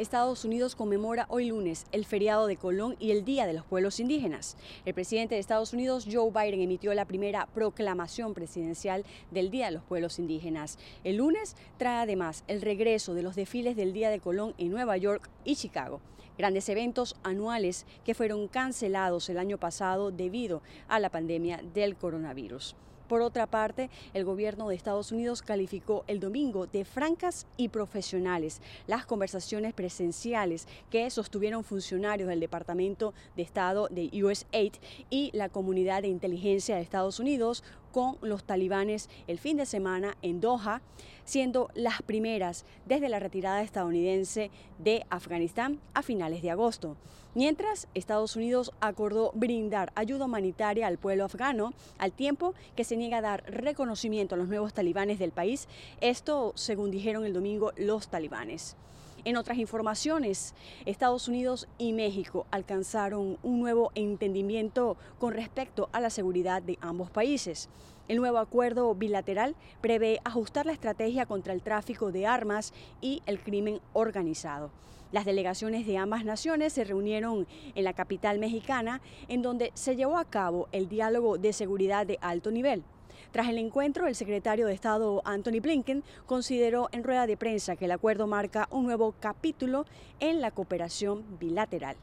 Estados Unidos conmemora hoy lunes el feriado de Colón y el Día de los Pueblos Indígenas. El presidente de Estados Unidos, Joe Biden, emitió la primera proclamación presidencial del Día de los Pueblos Indígenas. El lunes trae además el regreso de los desfiles del Día de Colón en Nueva York y Chicago, grandes eventos anuales que fueron cancelados el año pasado debido a la pandemia del coronavirus. Por otra parte, el gobierno de Estados Unidos calificó el domingo de francas y profesionales las conversaciones presenciales que sostuvieron funcionarios del Departamento de Estado de USAID y la comunidad de inteligencia de Estados Unidos con los talibanes el fin de semana en Doha, siendo las primeras desde la retirada estadounidense de Afganistán a finales de agosto. Mientras, Estados Unidos acordó brindar ayuda humanitaria al pueblo afgano al tiempo que se niega a dar reconocimiento a los nuevos talibanes del país, esto según dijeron el domingo los talibanes. En otras informaciones, Estados Unidos y México alcanzaron un nuevo entendimiento con respecto a la seguridad de ambos países. El nuevo acuerdo bilateral prevé ajustar la estrategia contra el tráfico de armas y el crimen organizado. Las delegaciones de ambas naciones se reunieron en la capital mexicana, en donde se llevó a cabo el diálogo de seguridad de alto nivel. Tras el encuentro, el secretario de Estado Anthony Blinken consideró en rueda de prensa que el acuerdo marca un nuevo capítulo en la cooperación bilateral.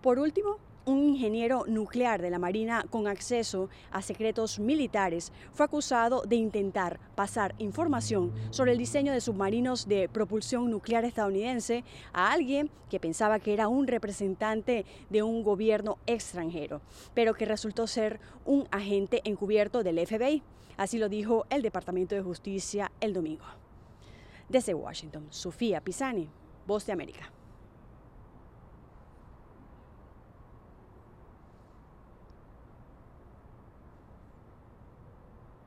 Por último, un ingeniero nuclear de la Marina con acceso a secretos militares fue acusado de intentar pasar información sobre el diseño de submarinos de propulsión nuclear estadounidense a alguien que pensaba que era un representante de un gobierno extranjero, pero que resultó ser un agente encubierto del FBI. Así lo dijo el Departamento de Justicia el domingo. Desde Washington, Sofía Pisani, Voz de América.